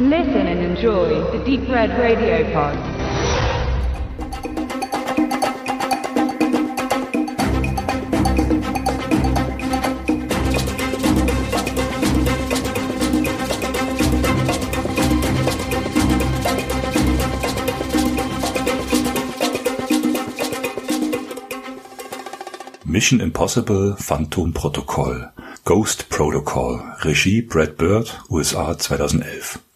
Listen and enjoy the Deep Red Radio Pod. Mission Impossible Phantom Protocol. Ghost Protocol. Regie Brad Bird USA 2011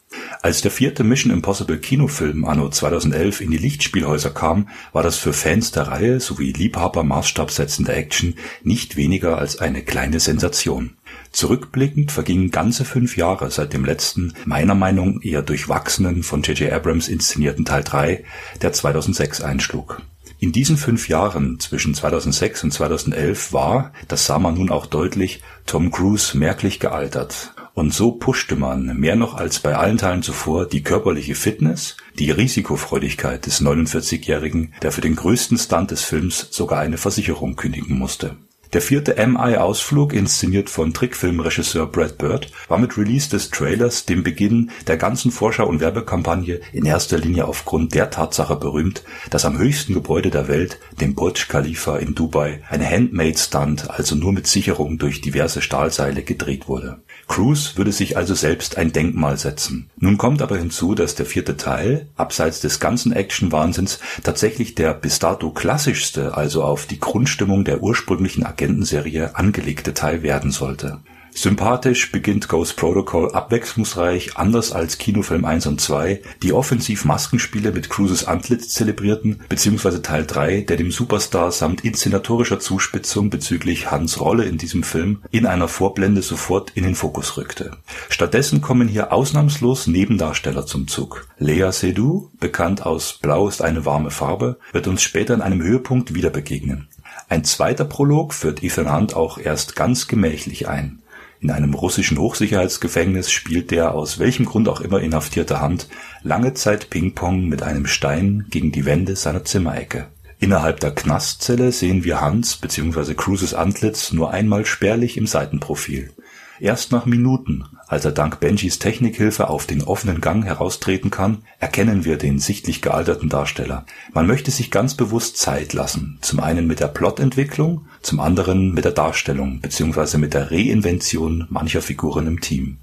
Als der vierte Mission Impossible Kinofilm anno 2011 in die Lichtspielhäuser kam, war das für Fans der Reihe sowie Liebhaber maßstabsetzender Action nicht weniger als eine kleine Sensation. Zurückblickend vergingen ganze fünf Jahre seit dem letzten, meiner Meinung eher durchwachsenen, von J.J. Abrams inszenierten Teil 3, der 2006 einschlug in diesen fünf Jahren zwischen 2006 und 2011 war, das sah man nun auch deutlich, Tom Cruise merklich gealtert. Und so pushte man, mehr noch als bei allen Teilen zuvor, die körperliche Fitness, die Risikofreudigkeit des 49-Jährigen, der für den größten Stunt des Films sogar eine Versicherung kündigen musste. Der vierte MI-Ausflug, inszeniert von Trickfilmregisseur Brad Bird, war mit Release des Trailers dem Beginn der ganzen Vorschau- und Werbekampagne in erster Linie aufgrund der Tatsache berühmt, dass am höchsten Gebäude der Welt, dem Burj Khalifa in Dubai, ein Handmade-Stunt, also nur mit Sicherung durch diverse Stahlseile, gedreht wurde Cruise würde sich also selbst ein Denkmal setzen. Nun kommt aber hinzu, dass der vierte Teil, abseits des ganzen Action-Wahnsinns, tatsächlich der bis dato klassischste, also auf die Grundstimmung der ursprünglichen Agentenserie angelegte Teil werden sollte Sympathisch beginnt Ghost Protocol abwechslungsreich, anders als Kinofilm 1 und 2, die offensiv Maskenspiele mit Cruises Antlitz zelebrierten, beziehungsweise Teil 3, der dem Superstar samt inszenatorischer Zuspitzung bezüglich Hans Rolle in diesem Film in einer Vorblende sofort in den Fokus rückte. Stattdessen kommen hier ausnahmslos Nebendarsteller zum Zug. Lea Seydoux, bekannt aus Blau ist eine warme Farbe, wird uns später in einem Höhepunkt wieder begegnen. Ein zweiter Prolog führt Ethan Hunt auch erst ganz gemächlich ein in einem russischen Hochsicherheitsgefängnis spielt der aus welchem Grund auch immer inhaftierte Hand lange Zeit Ping-Pong mit einem Stein gegen die Wände seiner Zimmerecke. Innerhalb der Knastzelle sehen wir Hans bzw. Cruises Antlitz nur einmal spärlich im Seitenprofil Erst nach Minuten, als er dank Benjis Technikhilfe auf den offenen Gang heraustreten kann, erkennen wir den sichtlich gealterten Darsteller. Man möchte sich ganz bewusst Zeit lassen, zum einen mit der Plotentwicklung, zum anderen mit der Darstellung bzw. mit der Reinvention mancher Figuren im Team.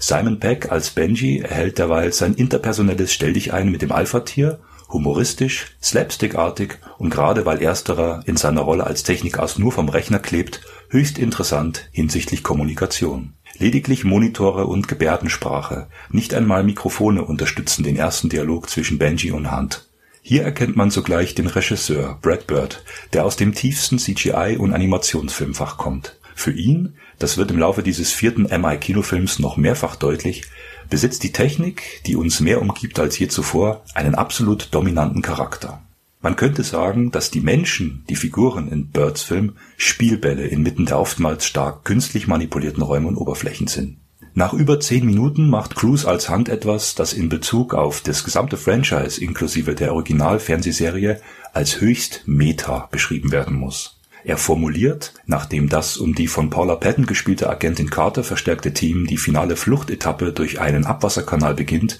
Simon Peck als Benji erhält derweil sein interpersonelles Stelldichein mit dem Alpha-Tier humoristisch, slapstickartig und gerade weil ersterer in seiner Rolle als Technikass nur vom Rechner klebt, höchst interessant hinsichtlich Kommunikation. Lediglich Monitore und Gebärdensprache, nicht einmal Mikrofone unterstützen den ersten Dialog zwischen Benji und Hunt. Hier erkennt man sogleich den Regisseur Brad Bird, der aus dem tiefsten CGI und Animationsfilmfach kommt. Für ihn, das wird im Laufe dieses vierten MI-Kinofilms noch mehrfach deutlich, besitzt die Technik, die uns mehr umgibt als je zuvor, einen absolut dominanten Charakter. Man könnte sagen, dass die Menschen, die Figuren in Birds Film, Spielbälle inmitten der oftmals stark künstlich manipulierten Räume und Oberflächen sind. Nach über zehn Minuten macht Cruise als Hand etwas, das in Bezug auf das gesamte Franchise inklusive der Original-Fernsehserie als höchst Meta beschrieben werden muss er formuliert, nachdem das um die von Paula Patton gespielte Agentin Carter verstärkte Team die finale Fluchtetappe durch einen Abwasserkanal beginnt,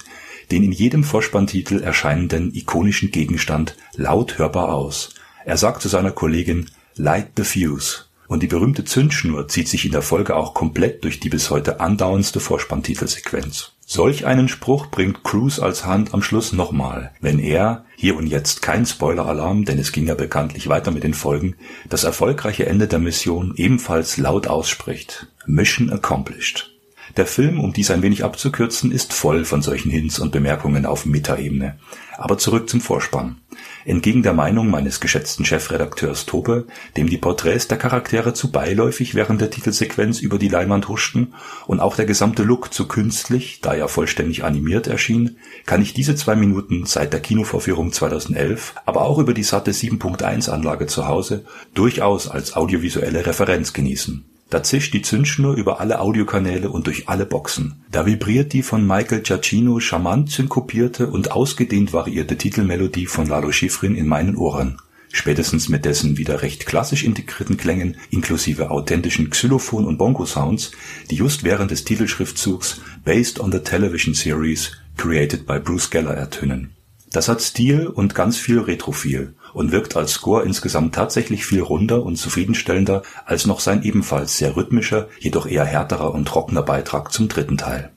den in jedem Vorspanntitel erscheinenden ikonischen Gegenstand laut hörbar aus. Er sagt zu seiner Kollegin Light the Fuse und die berühmte Zündschnur zieht sich in der Folge auch komplett durch die bis heute andauerndste Vorspanntitelsequenz Solch einen Spruch bringt Cruise als Hand am Schluss nochmal, wenn er, hier und jetzt kein Spoiler-Alarm, denn es ging ja bekanntlich weiter mit den Folgen, das erfolgreiche Ende der Mission ebenfalls laut ausspricht. Mission accomplished. Der Film, um dies ein wenig abzukürzen, ist voll von solchen Hints und Bemerkungen auf Metaebene. Aber zurück zum Vorspann. Entgegen der Meinung meines geschätzten Chefredakteurs Tope, dem die Porträts der Charaktere zu beiläufig während der Titelsequenz über die Leinwand huschten und auch der gesamte Look zu künstlich, da er vollständig animiert erschien, kann ich diese zwei Minuten seit der Kinovorführung 2011, aber auch über die satte 7.1 Anlage zu Hause, durchaus als audiovisuelle Referenz genießen da zischt die Zündschnur über alle Audiokanäle und durch alle Boxen. Da vibriert die von Michael Giacchino charmant synkopierte und ausgedehnt variierte Titelmelodie von Lalo Schifrin in meinen Ohren. Spätestens mit dessen wieder recht klassisch integrierten Klängen inklusive authentischen Xylophon- und Bongo-Sounds, die just während des Titelschriftzugs Based on the Television Series Created by Bruce Geller ertönen. Das hat Stil und ganz viel Retrophil und wirkt als Score insgesamt tatsächlich viel runder und zufriedenstellender als noch sein ebenfalls sehr rhythmischer, jedoch eher härterer und trockener Beitrag zum dritten Teil.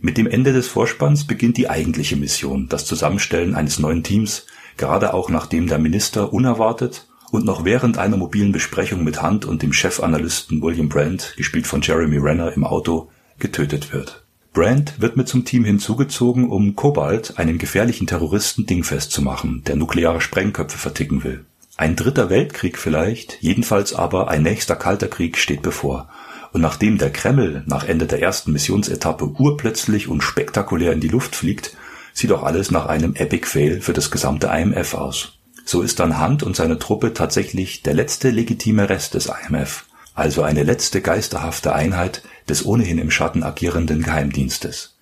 Mit dem Ende des Vorspanns beginnt die eigentliche Mission, das Zusammenstellen eines neuen Teams, gerade auch nachdem der Minister unerwartet und noch während einer mobilen Besprechung mit Hunt und dem Chefanalysten William Brandt, gespielt von Jeremy Renner im Auto, getötet wird. Brandt wird mit zum Team hinzugezogen, um Cobalt, einen gefährlichen Terroristen, dingfest zu machen, der nukleare Sprengköpfe verticken will. Ein dritter Weltkrieg vielleicht, jedenfalls aber ein nächster kalter Krieg steht bevor. Und nachdem der Kreml nach Ende der ersten Missionsetappe urplötzlich und spektakulär in die Luft fliegt, sieht auch alles nach einem Epic Fail für das gesamte IMF aus. So ist dann Hunt und seine Truppe tatsächlich der letzte legitime Rest des IMF, also eine letzte geisterhafte Einheit des ohnehin im Schatten agierenden Geheimdienstes.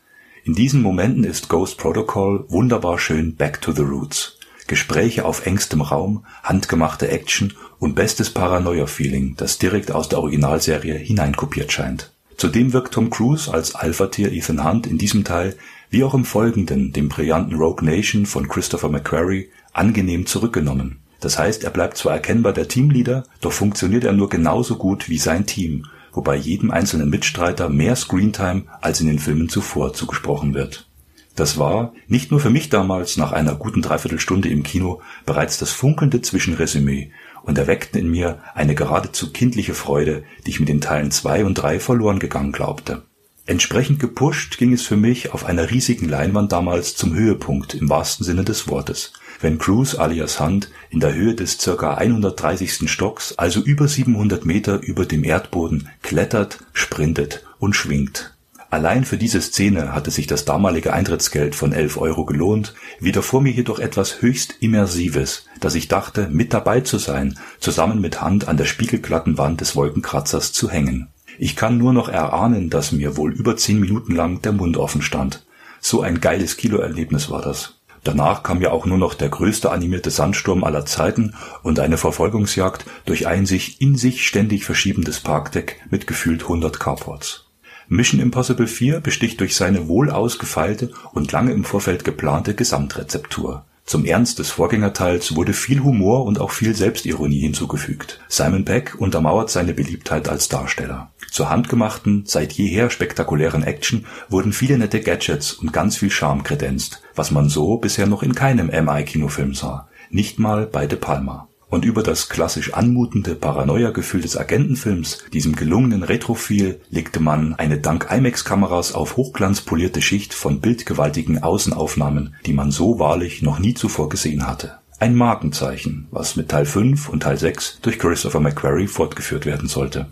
In diesen Momenten ist Ghost Protocol wunderbar schön back to the roots. Gespräche auf engstem Raum, handgemachte Action und bestes Paranoia-Feeling, das direkt aus der Originalserie hineinkopiert scheint. Zudem wirkt Tom Cruise als Alpha-Tier Ethan Hunt in diesem Teil, wie auch im folgenden, dem brillanten Rogue Nation von Christopher McQuarrie, angenehm zurückgenommen. Das heißt, er bleibt zwar erkennbar der Teamleader, doch funktioniert er nur genauso gut wie sein Team, wobei jedem einzelnen Mitstreiter mehr Screentime als in den Filmen zuvor zugesprochen wird. Das war, nicht nur für mich damals nach einer guten Dreiviertelstunde im Kino, bereits das funkelnde Zwischenresümee und erweckten in mir eine geradezu kindliche Freude, die ich mit den Teilen zwei und drei verloren gegangen glaubte. Entsprechend gepusht ging es für mich auf einer riesigen Leinwand damals zum Höhepunkt im wahrsten Sinne des Wortes wenn Cruise alias Hunt in der Höhe des ca. 130. Stocks, also über 700 Meter über dem Erdboden, klettert, sprintet und schwingt. Allein für diese Szene hatte sich das damalige Eintrittsgeld von 11 Euro gelohnt, wieder vor mir jedoch etwas höchst Immersives, dass ich dachte, mit dabei zu sein, zusammen mit Hand an der spiegelglatten Wand des Wolkenkratzers zu hängen. Ich kann nur noch erahnen, dass mir wohl über zehn Minuten lang der Mund offen stand. So ein geiles Kinoerlebnis war das. Danach kam ja auch nur noch der größte animierte Sandsturm aller Zeiten und eine Verfolgungsjagd durch ein sich in sich ständig verschiebendes Parkdeck mit gefühlt 100 Carports. Mission Impossible 4 besticht durch seine wohl ausgefeilte und lange im Vorfeld geplante Gesamtrezeptur. Zum Ernst des Vorgängerteils wurde viel Humor und auch viel Selbstironie hinzugefügt. Simon Peck untermauert seine Beliebtheit als Darsteller. Zur handgemachten, seit jeher spektakulären Action wurden viele nette Gadgets und ganz viel Charme kredenzt, was man so bisher noch in keinem MI-Kinofilm sah, nicht mal bei De Palma. Und über das klassisch anmutende Paranoia-Gefühl des Agentenfilms, diesem gelungenen Retrophil, legte man eine dank IMAX-Kameras auf Hochglanz polierte Schicht von bildgewaltigen Außenaufnahmen, die man so wahrlich noch nie zuvor gesehen hatte. Ein Markenzeichen, was mit Teil 5 und Teil 6 durch Christopher McQuarrie fortgeführt werden sollte.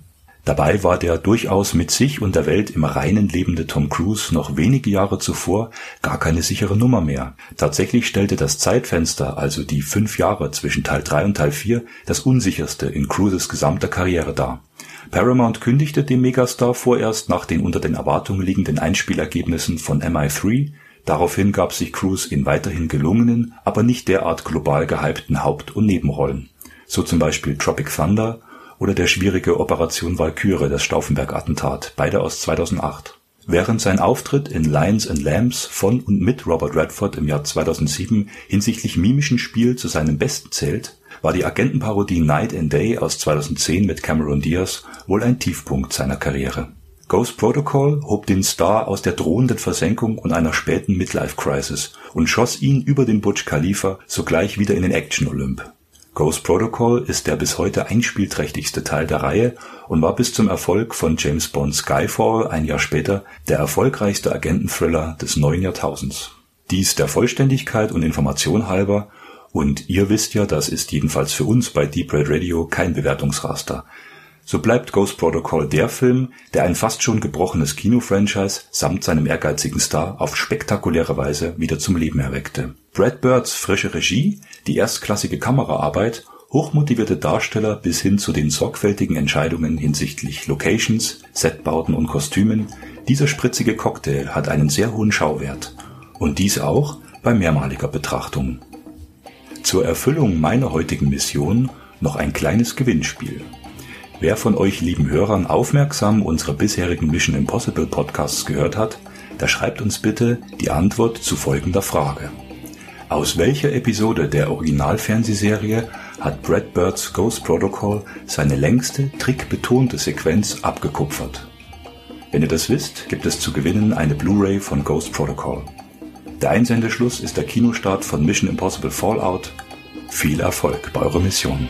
Dabei war der durchaus mit sich und der Welt im Reinen lebende Tom Cruise noch wenige Jahre zuvor gar keine sichere Nummer mehr. Tatsächlich stellte das Zeitfenster, also die fünf Jahre zwischen Teil 3 und Teil 4, das unsicherste in Cruises gesamter Karriere dar. Paramount kündigte dem Megastar vorerst nach den unter den Erwartungen liegenden Einspielergebnissen von MI3, daraufhin gab sich Cruise in weiterhin gelungenen, aber nicht derart global gehypten Haupt- und Nebenrollen, so zum Beispiel Tropic Thunder oder der schwierige Operation Walküre, das Stauffenberg-Attentat, beide aus 2008. Während sein Auftritt in Lions and Lambs von und mit Robert Redford im Jahr 2007 hinsichtlich mimischen Spiel zu seinem besten zählt, war die Agentenparodie Night and Day aus 2010 mit Cameron Diaz wohl ein Tiefpunkt seiner Karriere. Ghost Protocol hob den Star aus der drohenden Versenkung und einer späten Midlife-Crisis und schoss ihn über den Butch Khalifa sogleich wieder in den Action-Olymp. Ghost Protocol ist der bis heute einspielträchtigste Teil der Reihe und war bis zum Erfolg von James Bond Skyfall ein Jahr später der erfolgreichste Agenten-Thriller des neuen Jahrtausends. Dies der Vollständigkeit und Information halber und ihr wisst ja, das ist jedenfalls für uns bei Deep Red Radio kein Bewertungsraster. So bleibt Ghost Protocol der Film, der ein fast schon gebrochenes Kino-Franchise samt seinem ehrgeizigen Star auf spektakuläre Weise wieder zum Leben erweckte. Brad Birds frische Regie, die erstklassige Kameraarbeit, hochmotivierte Darsteller bis hin zu den sorgfältigen Entscheidungen hinsichtlich Locations, Setbauten und Kostümen, dieser spritzige Cocktail hat einen sehr hohen Schauwert. Und dies auch bei mehrmaliger Betrachtung. Zur Erfüllung meiner heutigen Mission noch ein kleines Gewinnspiel. Wer von euch lieben Hörern aufmerksam unsere bisherigen Mission Impossible Podcasts gehört hat, Da schreibt uns bitte die Antwort zu folgender Frage. Aus welcher Episode der Originalfernsehserie hat Brad Birds Ghost Protocol seine längste, trickbetonte Sequenz abgekupfert? Wenn ihr das wisst, gibt es zu gewinnen eine Blu-ray von Ghost Protocol. Der Einsendeschluss ist der Kinostart von Mission Impossible Fallout. Viel Erfolg bei eurer Mission.